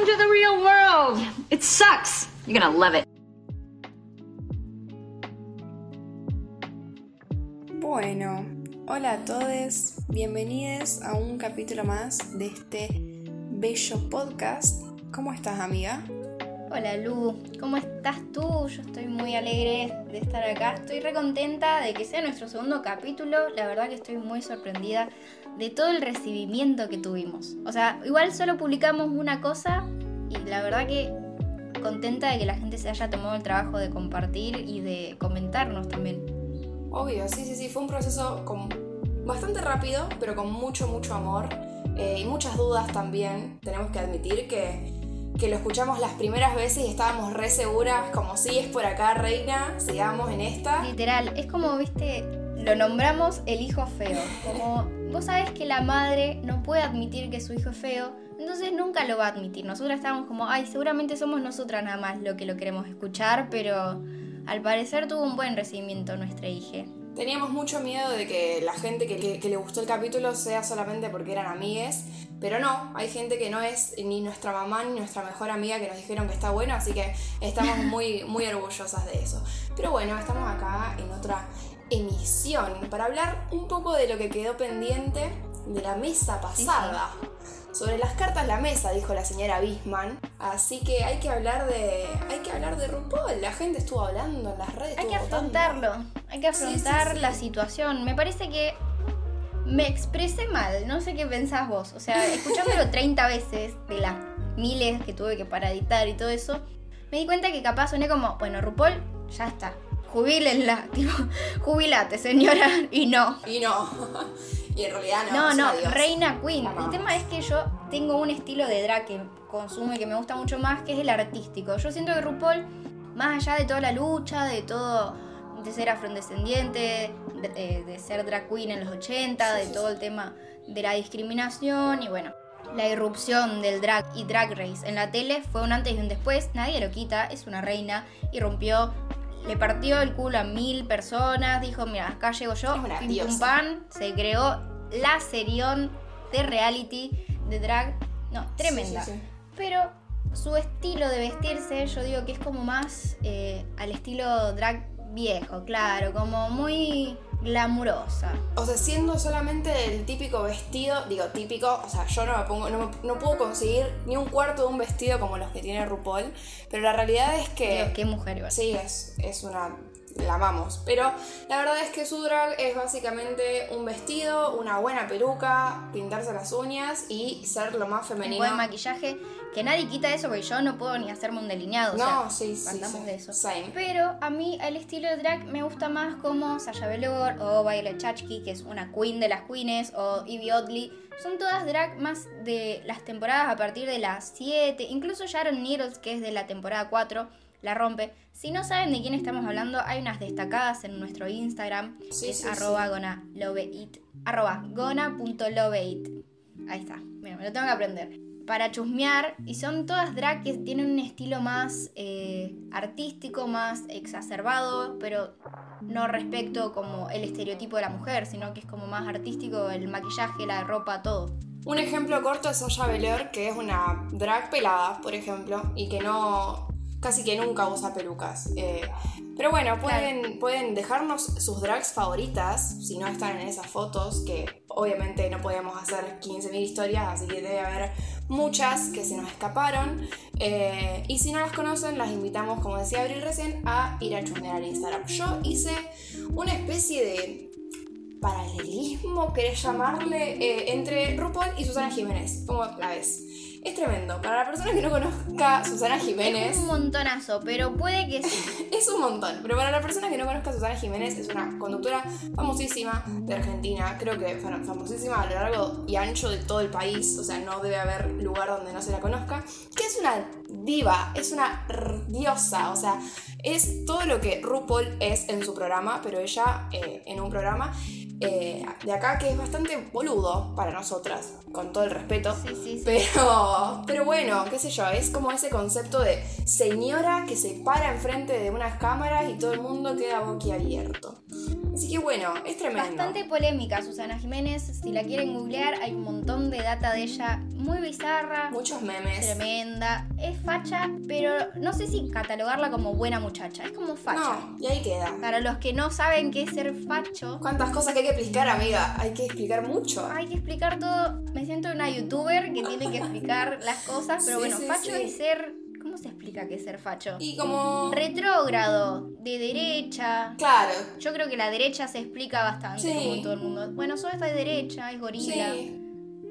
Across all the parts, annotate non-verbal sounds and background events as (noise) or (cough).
Welcome to the real world. It sucks. You're gonna love it. Bueno, hola a todos, bienvenidos a un capítulo más de este bello podcast. ¿Cómo estás, amiga? Hola Lu, ¿cómo estás tú? Yo estoy muy alegre de estar acá. Estoy recontenta de que sea nuestro segundo capítulo. La verdad que estoy muy sorprendida de todo el recibimiento que tuvimos. O sea, igual solo publicamos una cosa y la verdad que contenta de que la gente se haya tomado el trabajo de compartir y de comentarnos también. Obvio, sí, sí, sí, fue un proceso con bastante rápido, pero con mucho, mucho amor eh, y muchas dudas también. Tenemos que admitir que que lo escuchamos las primeras veces y estábamos re seguras, como si es por acá, reina, sigamos en esta. Literal, es como, viste, lo nombramos el hijo feo. Como (laughs) vos sabés que la madre no puede admitir que su hijo es feo, entonces nunca lo va a admitir. Nosotras estábamos como, ay, seguramente somos nosotras nada más lo que lo queremos escuchar, pero al parecer tuvo un buen recibimiento nuestra hija. Teníamos mucho miedo de que la gente que, le gustó el capítulo sea solamente porque eran amigues, pero no, hay gente que no es ni nuestra mamá ni nuestra mejor amiga que nos dijeron que está bueno, así que estamos (laughs) muy, muy orgullosas de eso. Pero bueno, estamos acá en otra emisión para hablar un poco de lo que quedó pendiente de la mesa pasada. Sobre las cartas la mesa, dijo la señora Bisman. Así que hay que hablar de. Hay que hablar de RuPaul. La gente estuvo hablando en las redes. Hay que afrontarlo. Hay que afrontar la situación. Me parece que me expresé mal. No sé qué pensás vos. O sea, (laughs) escuchándolo 30 veces de las miles que tuve que para editar y todo eso, me di cuenta que capaz soné como, bueno, RuPaul, ya está. Jubílenla, (laughs) tipo, jubilate, señora, y no. Y no. (laughs) Y en realidad no. No, no, Reina Queen. El tema es que yo tengo un estilo de drag que consumo y que me gusta mucho más, que es el artístico. Yo siento que RuPaul, más allá de toda la lucha, de todo, de ser afrodescendiente, de, de ser drag queen en los 80, de todo el tema de la discriminación y bueno, la irrupción del drag y drag race en la tele fue un antes y un después, nadie lo quita, es una reina y rompió le partió el culo a mil personas, dijo, mira, acá llego yo, pim pum pan, se creó la serión de reality, de drag, no, tremenda. Pero su estilo de vestirse, yo digo que es como más eh, al estilo drag viejo, claro, como muy glamurosa. O sea, siendo solamente el típico vestido, digo típico, o sea, yo no me pongo, no, puedo conseguir ni un cuarto de un vestido como los que tiene RuPaul, pero la realidad es que... Qué mujer igual. Sí, es, es una la amamos. Pero la verdad es que su drag es básicamente un vestido, una buena peluca, pintarse las uñas y ser lo más femenino. Un buen maquillaje, que nadie quita eso porque yo no puedo ni hacerme un delineado. No, sí, sí, de eso. Same. Pero a mí el estilo de drag me gusta más como Sasha Velour o Violet Chachki, que es una queen de las queens, o Evie Oddly. Son todas drag más de las temporadas a partir de las 7, incluso Sharon Needles, que es de la temporada 4 la rompe. Si no saben de quién estamos hablando, hay unas destacadas en nuestro Instagram, que es arroba gona arroba gona.loveit. Ahí está, Mira, me lo tengo que aprender. Para chusmear, y son todas drag que tienen un estilo más eh, artístico, más exacerbado, pero no respecto como el estereotipo de la mujer, sino que es como más artístico el maquillaje, la ropa, todo. Un ejemplo corto es Sasha Velour, que es una drag pelada, por ejemplo, y que no, casi que nunca usa pelucas. Eh, pero bueno, pueden, pueden dejarnos sus drags favoritas si no están en esas fotos, que obviamente no podemos hacer 15.000 historias, así que debe haber muchas que se nos escaparon. Eh, y si no las conocen, las invitamos, como decía Abril recién, a ir a chusmear al Instagram. Yo hice una especie de paralelismo, querés llamarle, eh, entre RuPaul y Susana Jiménez. ¿Cómo la ves? Es tremendo. Para la persona que no conozca a Susana Jiménez. Es un montonazo, pero puede que sí. (laughs) es un montón. Pero para la persona que no conozca a Susana Jiménez, es una conductora famosísima de Argentina. Creo que famosísima a lo largo y ancho de todo el país. O sea, no debe haber lugar donde no se la conozca. Que es una diva, es una diosa. O sea, es todo lo que RuPaul es en su programa, pero ella eh, en un programa. Eh, de acá que es bastante boludo para nosotras, con todo el respeto. Sí, sí, Pero, pero bueno, qué sé yo, es como ese concepto de señora que se para enfrente de unas cámaras y todo el mundo queda boquiabierto. Así que bueno, es tremendo. Bastante polémica Susana Jiménez. Si la quieren googlear, hay un montón de data de ella muy bizarra. Muchos memes. Tremenda. Es facha, pero no sé si catalogarla como buena muchacha. Es como facha. No, y ahí queda. Para los que no saben qué es ser facho, ¿Cuántas cosas que hay que explicar, amiga? Hay que explicar mucho. hay que explicar todo. Me siento una youtuber que tiene que explicar (laughs) las cosas, pero Sí, bueno, sí, facho sí. es ser. ¿Cómo se explica qué es ser facho? Y como... Retrógrado, de derecha. Claro. Yo creo que la derecha se explica bastante, Sí. como todo el mundo. Bueno, soy esta de derecha, es gorila. Sí.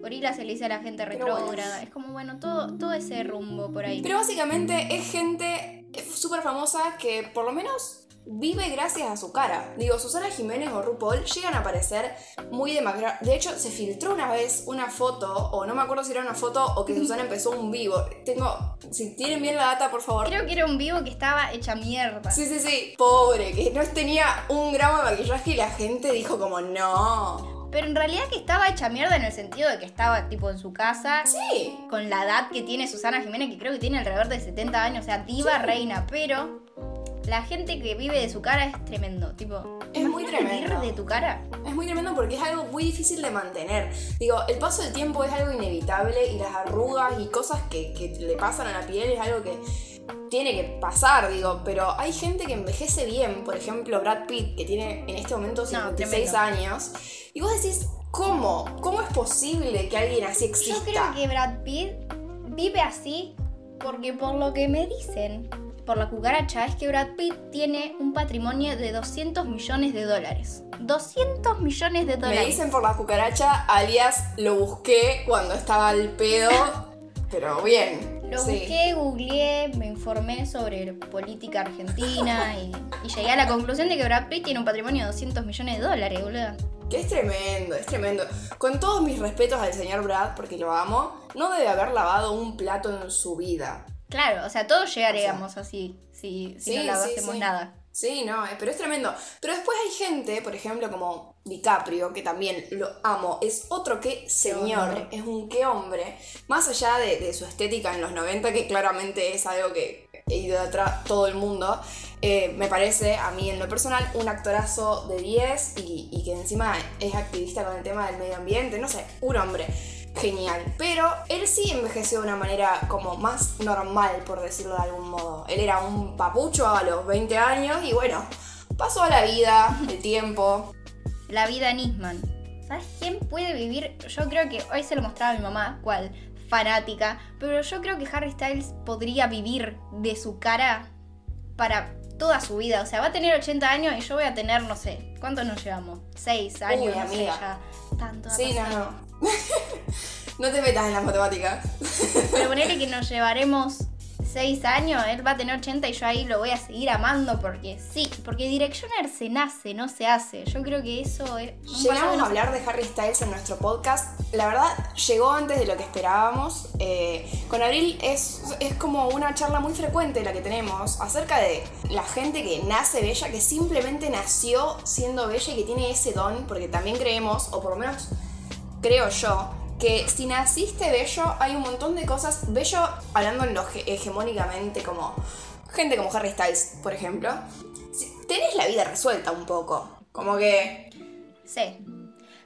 Gorila se le dice a la gente Pero bueno. retrógrada. Es como, bueno, todo, todo ese rumbo por ahí. Pero básicamente es gente súper famosa que por lo menos vive gracias a su cara. Digo, Susana Jiménez o RuPaul llegan a aparecer muy demacrados. De hecho, se filtró una vez una foto, o no me acuerdo si era una foto o que Susana (laughs) empezó un vivo. Tengo, si tienen bien la data, por favor. Creo que era un vivo que estaba hecha mierda. Sí, sí, sí. Pobre, que no tenía un gramo de maquillaje y la gente dijo como, no. Pero en realidad que estaba hecha mierda en el sentido de que estaba tipo en su casa. Sí. Con la edad que tiene Susana Jiménez, que creo que tiene alrededor de 70 años, o sea, diva reina, pero la gente que vive de su cara es tremendo. Tipo, Es muy ¿imagínate tremendo. vivir de tu cara? Es muy tremendo porque es algo muy difícil de mantener. Digo, el paso del tiempo es algo inevitable y las arrugas y cosas que, que le pasan a la piel es algo que tiene que pasar, digo, pero hay gente que envejece bien, por ejemplo Brad Pitt, que tiene en este momento 56 tremendo. años, y vos decís, ¿cómo? ¿Cómo es posible que alguien así Yo exista? creo que Brad Pitt vive así porque por lo que me dicen, por la cucaracha, es que Brad Pitt tiene un patrimonio de 200 millones de dólares. 200 millones de Me dólares. dicen por la cucaracha, alias lo busqué cuando estaba al pedo, (laughs) pero bien. Lo sí. busqué, googleé, me informé sobre política argentina y, y llegué a la conclusión de que Brad Pitt tiene un patrimonio de 200 millones de dólares, boludo. Que es tremendo, es tremendo. Con todos mis respetos al señor Brad, porque lo amo, no debe haber lavado un plato en su vida. Claro, o sea, todos llegaríamos así si, si Sí, no sí. nada. Sí, no, eh, pero es tremendo. Pero después hay gente, por ejemplo, como DiCaprio, que también lo amo. Es otro que señor, es un qué hombre. Más allá de, de su estética en los 90, que claramente es algo que idolatra todo el mundo, eh, me parece, a mí en lo personal, un actorazo de 10 y, y que encima es activista con el tema del medio ambiente. No sé, un hombre genial. Pero él sí envejeció de una manera como más normal, por decirlo de algún modo. Él era un papucho a los 20 años y bueno, pasó a la vida, el tiempo. La vida Nisman. ¿Sabes quién puede vivir? Yo creo que hoy se lo mostraba a mi mamá, cual fanática, pero yo creo que Harry Styles podría vivir de su cara para toda su vida. O sea, va a tener 80 años y yo voy a tener, no sé, ¿cuántos nos llevamos? 6 años, no sé, amiga. ya. Tanto ha Sí, pasado. no. no (laughs) te metas en las matemáticas. Pero ponele que nos llevaremos 6 años, él va a tener 80 y yo ahí lo voy a seguir amando porque sí, porque Directioner se nace, no se hace. Yo creo que eso es... Llegamos no a se- hablar de Harry Styles en nuestro podcast. La verdad, llegó antes de lo que esperábamos. Eh, con Abril es, es como una charla muy frecuente la que tenemos acerca de la gente que nace bella, que simplemente nació siendo bella y que tiene ese don, porque también creemos, o por lo menos creo yo, que si naciste bello, hay un montón de cosas. Bello, hablando en lo ge- hegemónicamente, como gente como Harry Styles, por ejemplo. Tenés la vida resuelta un poco. Como que. Sí.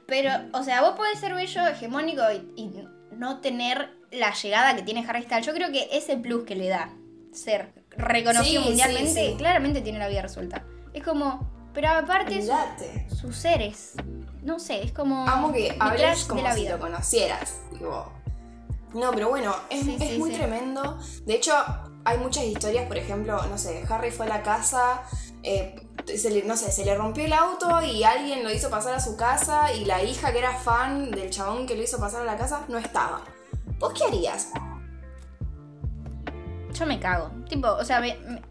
Pero, o sea, vos podés ser bello, hegemónico y, y no tener la llegada que tiene Harry Styles. Yo creo que ese plus que le da ser reconocido Sí, mundialmente, sí, sí. claramente tiene la vida resuelta. Es como, pero aparte su- sus seres, no sé, es como Amo que hables como de la si vida. lo conocieras. Tipo. No, pero bueno, es, Sí, es sí, muy sí. tremendo. De hecho, hay muchas historias, por ejemplo, no sé, Harry fue a la casa, eh, se le- no sé, se le rompió el auto y alguien lo hizo pasar a su casa y la hija que era fan del chabón que lo hizo pasar a la casa no estaba. ¿Vos qué harías? Yo me cago. Tipo, o sea, me- me-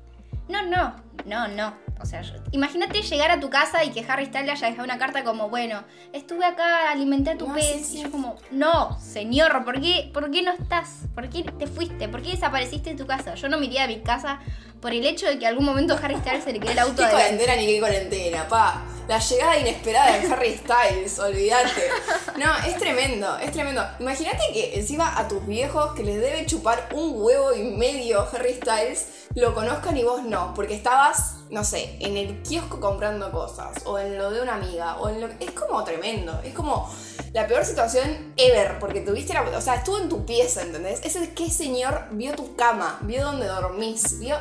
no, no, no, no. O sea, imagínate llegar a tu casa y que Harry Styles haya dejado una carta como, bueno, estuve acá, alimenté a tu No, pez. sí, sí. Y yo como, no, señor, ¿por qué, ¿por qué no estás? ¿Por qué te fuiste? ¿Por qué desapareciste de tu casa? Yo no me iría de mi casa por el hecho de que algún momento Harry Styles se le quede el (laughs) auto ¿Qué cuarentena ni qué cuarentena, pa? la llegada inesperada de Harry Styles, olvídate. No, es tremendo, es tremendo. Imagínate que encima a tus viejos que les debe chupar un huevo y medio Harry Styles lo conozcan y vos no, porque estabas, no sé, en el kiosco comprando cosas, o en lo de una amiga, o en lo Es como tremendo, es como la peor situación ever, porque tuviste la... O sea, estuvo en tu pieza, ¿entendés? Es el que señor vio tu cama, vio dónde dormís, vio...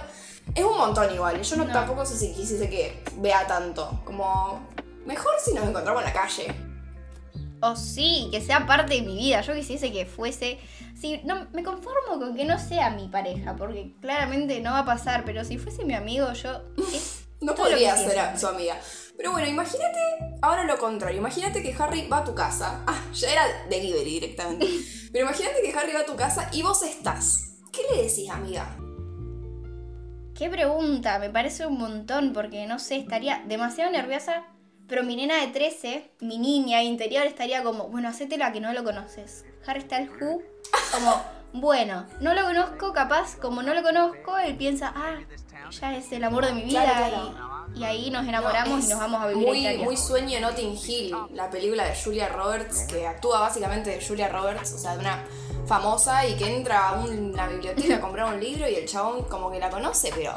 Es un montón igual, y yo no, tampoco sé si quisiese que vea tanto, como... Mejor si nos encontramos en la calle. O sí, que sea parte de mi vida. Yo quisiese que fuese. Sí, no, me conformo con que no sea mi pareja, porque claramente no va a pasar, pero si fuese mi amigo, yo. (laughs) no podría ser su amiga. Pero bueno, imagínate ahora lo contrario. Imagínate que Harry va a tu casa. (laughs) Ah, ya era delivery directamente. (laughs) Pero imagínate que Harry va a tu casa y vos estás. ¿Qué le decís, amiga? Qué pregunta, me parece un montón porque no sé, estaría demasiado nerviosa. Pero mi nena de 13, mi niña interior, estaría como, bueno, hacétela que no lo conoces. Harry Styles Who, como, bueno, no lo conozco, capaz, como no lo conozco, él piensa, ah, ya es el amor de mi vida. Y, ahí nos enamoramos y nos vamos a vivir muy, muy sueño Notting Hill, la película de Julia Roberts, que actúa básicamente de Julia Roberts, o sea, de una famosa y que entra a una biblioteca a comprar un libro y el chabón como que la conoce, pero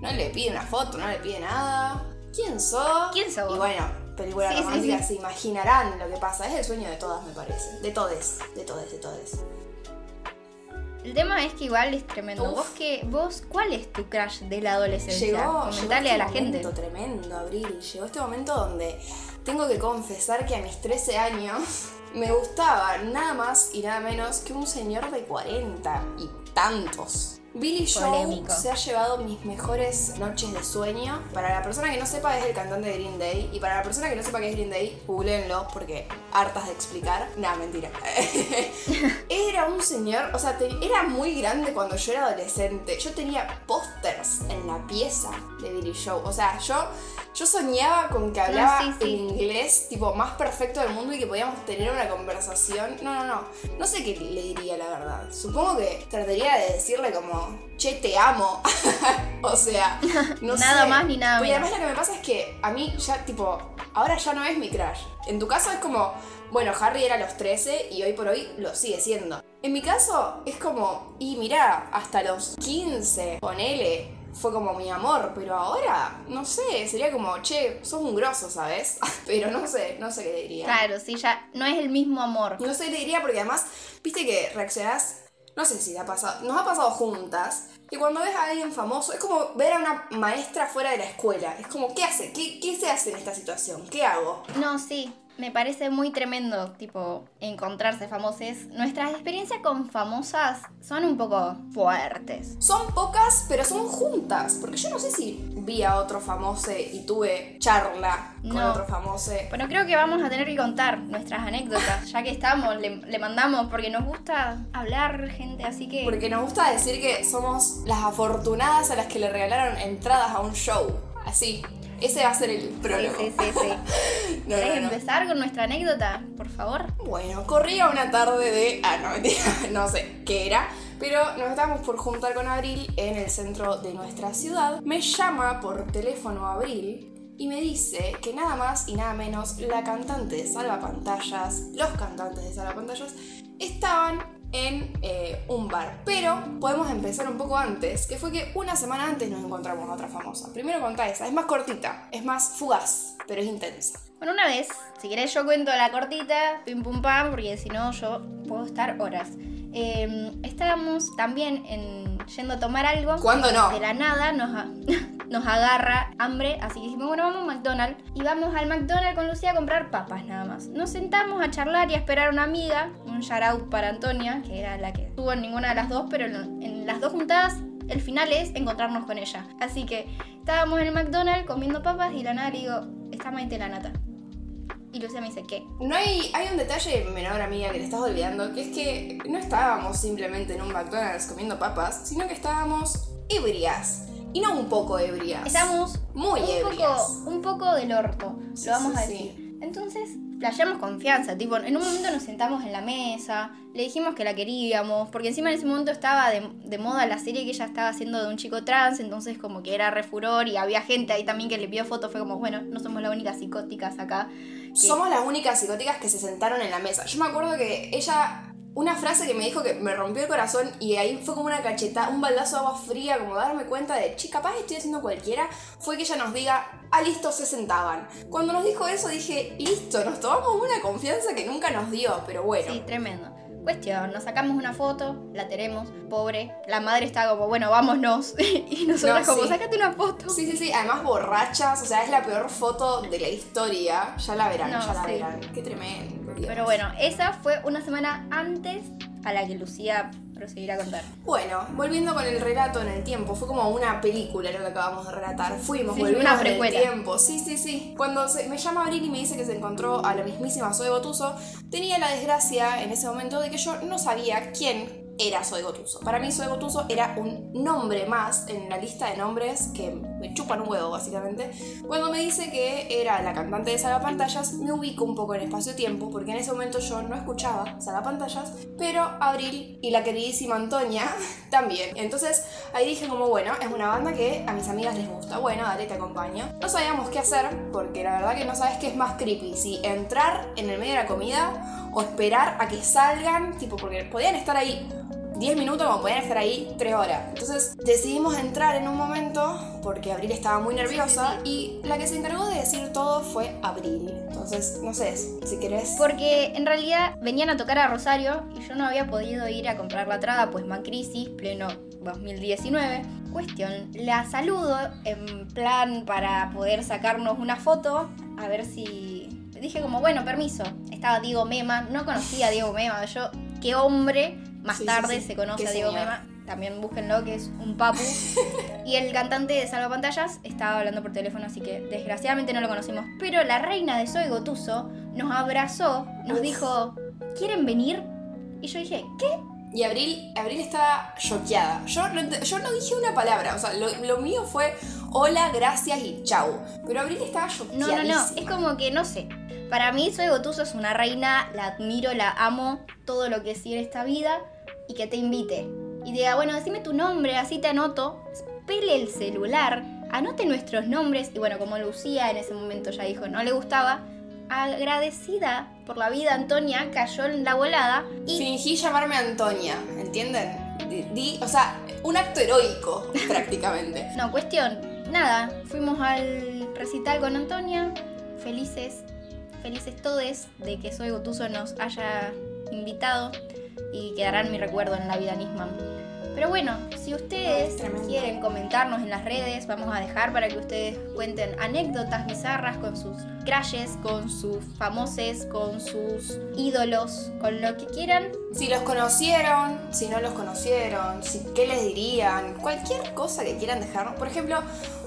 no le pide una foto, no le pide nada. ¿Quién sos? ¿Quién sos? Y bueno, película romántica, se imaginarán lo que pasa. Es el sueño de todas, me parece. De todes, de todes, de todes. El tema es que igual es tremendo. ¿Vos qué, vos, cuál es tu crush de la adolescencia? Llegó, Comentale a la gente. Este momento tremendo, Abril. Llegó este momento donde tengo que confesar que a mis 13 años me gustaba nada más y nada menos que un señor de 40 y tantos. Billy Joe se ha llevado mis mejores noches de sueño. Para la persona que no sepa, es el cantante de Green Day. Y para la persona que no sepa qué es Green Day, googleenlo porque hartas de explicar. Nada, mentira. (laughs) era un señor, o sea, era muy grande cuando yo era adolescente. Yo tenía pósters en la pieza de Billy Joe. O sea, yo yo soñaba con que hablaba el inglés tipo más perfecto del mundo y que podíamos tener una conversación. No, no, no. No sé qué le diría la verdad. Supongo que trataría de decirle como, che, te amo. (laughs) o sea, (laughs) no nada más ni nada menos. Y además lo que me pasa es que a mí ya tipo, ahora ya no es mi crush. En tu caso es como, bueno, Harry era a los 13 y hoy por hoy lo sigue siendo. En mi caso es como, y mira, hasta los 15, ponele, fue como mi amor, pero ahora, no sé, sería como, che, sos un grosso, ¿sabes? (laughs) pero no sé, no sé qué te diría. Claro, sí, ya no es el mismo amor. No sé qué te diría porque además, viste que reaccionás, no sé si te ha pasado, nos ha pasado juntas, y cuando ves a alguien famoso, es como ver a una maestra fuera de la escuela. Es como, ¿qué hace? ¿Qué, qué se hace en esta situación? ¿Qué hago? No, sí me parece muy tremendo, tipo, encontrarse famosos. Nuestras experiencias con famosas son un poco fuertes. Son pocas, pero son juntas. Porque yo no sé si vi a otro famoso y tuve charla con otro famoso. Bueno, creo que vamos a tener que contar nuestras anécdotas, ya que estamos, le, le mandamos, porque nos gusta hablar, gente, así que... Porque nos gusta decir que somos las afortunadas a las que le regalaron entradas a un show. Así, ese va a ser el prólogo. Sí, sí, sí. (laughs) ¿Querés empezar con nuestra anécdota, por favor? Bueno, corría una tarde de... Ah, no, (laughs) mentira, no sé qué era. Pero nos estábamos por juntar con Abril en el centro de nuestra ciudad. Me llama por teléfono Abril y me dice que nada más y nada menos la cantante de Salvapantallas, los cantantes de Salvapantallas, estaban en eh, un bar. Pero podemos empezar un poco antes, que fue que una semana antes nos encontramos a otra famosa. Primero contá esa, es más cortita, es más fugaz, pero es intensa. Bueno, una vez, si querés yo cuento la cortita, pim pum pam, porque si no yo puedo estar horas. Em, estábamos también en, yendo a tomar algo. ¿Cuándo no? De la nada nos, (laughs) nos agarra hambre, así que dijimos, bueno, vamos a McDonald's. Y vamos al McDonald's con Lucía a comprar papas nada más. Nos sentamos a charlar y a esperar a una amiga, un shout para Antonia, que era la que estuvo en ninguna de las dos, pero en, las dos juntadas el final es encontrarnos con ella. Así que estábamos en el McDonald's comiendo papas y la nada le digo, está Maite la nata. Y Lucía me dice, ¿qué? No hay, hay un detalle menor, amiga, que te estás olvidando, que es que no estábamos simplemente en un McDonald's comiendo papas, sino que estábamos ebrias. Y no un poco ebrias. Estamos muy un ebrias. Poco, un poco del orto, lo vamos a decir. Entonces, flasheamos confianza, tipo, en un momento nos sentamos en la mesa, le dijimos que la queríamos, porque encima en ese momento estaba de, de moda la serie que ella estaba haciendo de un chico trans, entonces como que era refuror y había gente ahí también que le pidió fotos, fue como, bueno, no somos las únicas psicóticas acá. Somos las únicas psicóticas que se sentaron en la mesa. Yo me acuerdo que ella, una frase que me dijo que me rompió el corazón y ahí fue como una cacheta, un baldazo de agua fría, como darme cuenta de, che, capaz estoy haciendo cualquiera, fue que ella nos diga, ah, listo, se sentaban. Cuando nos dijo eso dije, listo, nos tomamos una confianza que nunca nos dio, pero bueno. Sí, tremendo. Cuestión, nos sacamos una foto, la tenemos, pobre. La madre está como, bueno, vámonos. (laughs) y nosotros No, como, sí. sácate una foto. Sí, sí, sí, además borrachas, o sea, es la peor foto de la historia. Ya la verán, No, ya la sí. verán. Qué tremendo. Dios. Pero bueno, esa fue una semana antes a la que Lucía proseguirá a contar. Bueno, volviendo con el relato en el tiempo, fue como una película lo que acabamos de relatar. Fuimos, Sí, volvimos una en el tiempo. Sí, sí, sí. Cuando se- me llama Abril y me dice que se encontró a la mismísima Zoe Gotuso, tenía la desgracia en ese momento de que yo no sabía quién era Zoe Gotuso. Para mí Zoe Gotuso era un nombre más en la lista de nombres que me chupan un huevo, básicamente. Cuando me dice que era la cantante de Saga Pantallas, me ubico un poco en espacio-tiempo, porque en ese momento yo no escuchaba Saga Pantallas, pero Abril y la queridísima Antonia (laughs) también. Entonces ahí dije como, bueno, es una banda que a mis amigas les gusta. Bueno, dale, te acompaño. No sabíamos qué hacer, porque la verdad que no sabes qué es más creepy, si entrar en el medio de la comida o esperar a que salgan, tipo, porque podían estar ahí 10 minutos como podían estar ahí 3 horas. Entonces decidimos entrar en un momento porque Abril estaba muy nerviosa y la que se encargó de decir todo fue Abril. Entonces, no sé, si querés... Porque en realidad venían a tocar a Rosario y yo no había podido ir a comprar la entrada, pues crisis pleno 2019. Cuestión, la saludo en plan para poder sacarnos una foto, a ver si... Dije como, bueno, permiso. Estaba Diego Mema, no conocía a Diego Mema, yo, qué hombre, más Sí, tarde sí. se conoce Qué a Diego señor. Mema. También búsquenlo, que es un papu. (laughs) y el cantante de Salvapantallas estaba hablando por teléfono, así que desgraciadamente no lo conocimos. Pero la reina de Soy Gotuso nos abrazó, nos Uf. dijo, ¿quieren venir? Y yo dije, ¿qué? Y Abril, Abril estaba choqueada. Yo no, yo no dije una palabra, o sea, lo, lo mío fue hola, gracias y chau. Pero Abril estaba No, choqueada. no, no, es como que no sé. Para mí Soy Gotuso es una reina, la admiro, la amo, todo lo que es en esta vida y que te invite. Y diga, bueno, decime tu nombre, así te anoto. Pele el celular, anote nuestros nombres. Y bueno, como Lucía en ese momento ya dijo, no le gustaba, agradecida por la vida, Antonia cayó en la volada y Fingí llamarme Antonia, ¿entienden? Di, di- o sea, un acto heroico, (laughs) prácticamente. No, cuestión, nada, fuimos al recital con Antonia, felices, felices todes de que Soy Gotuso nos haya invitado y quedará en mi recuerdo en la vida Nisman. Pero bueno, si ustedes quieren comentarnos en las redes, vamos a dejar para que ustedes cuenten anécdotas bizarras con sus crashes, con sus famoses, con sus ídolos, con lo que quieran. Si los conocieron, si no los conocieron, si, qué les dirían, cualquier cosa que quieran dejarnos. Por ejemplo,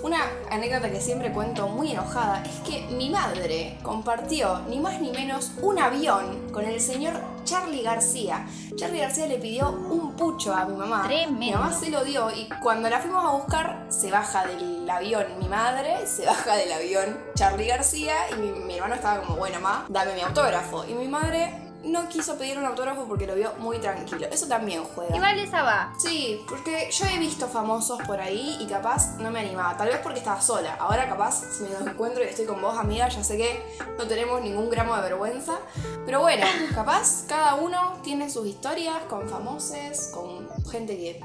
una anécdota que siempre cuento muy enojada es que mi madre compartió ni más ni menos un avión con el señor Charlie García. Charlie García le pidió un pucho a mi mamá. Tremendo. Mi mamá se lo dio y cuando la fuimos a buscar se baja del avión mi madre, se baja del avión Charlie García y mi, mi hermano estaba como, bueno, mamá, dame mi autógrafo. Y mi madre no quiso pedir un autógrafo porque lo vio muy tranquilo. Eso también juega. Igual esa va. Sí, porque yo he visto famosos por ahí y capaz no me animaba. Tal vez porque estaba sola. Ahora capaz, si me los encuentro y estoy con vos, amiga, ya sé que no tenemos ningún gramo de vergüenza. Pero bueno, (laughs) capaz cada uno tiene sus historias con famosos, con gente que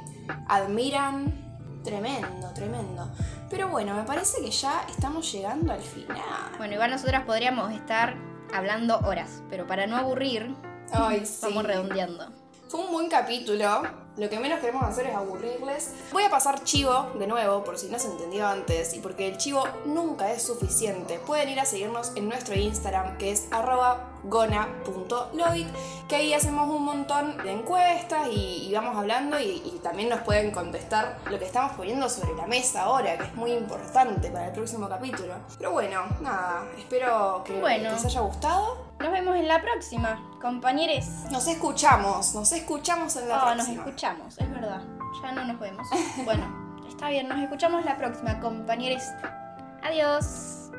admiran. Tremendo, tremendo. Pero bueno, me parece que ya estamos llegando al final. Bueno, igual nosotras podríamos estar hablando horas, pero para no aburrir, Ay, (laughs) sí. vamos redondeando. Fue un buen capítulo. Lo que menos queremos hacer es aburrirles. Voy a pasar chivo de nuevo, por si no se entendió antes, y porque el chivo nunca es suficiente. Pueden ir a seguirnos en nuestro Instagram, que es arroba gona.loid, que ahí hacemos un montón de encuestas y, y vamos hablando y, y también nos pueden contestar lo que estamos poniendo sobre la mesa ahora, que es muy importante para el próximo capítulo. Pero bueno, nada, espero que Bueno. les haya gustado. Nos vemos en la próxima, compañeros. Nos escuchamos, nos escuchamos en la Oh, nos próxima. escuchamos, es verdad. Ya no nos vemos. (laughs) Bueno, está bien, nos escuchamos la próxima, compañeros. Adiós.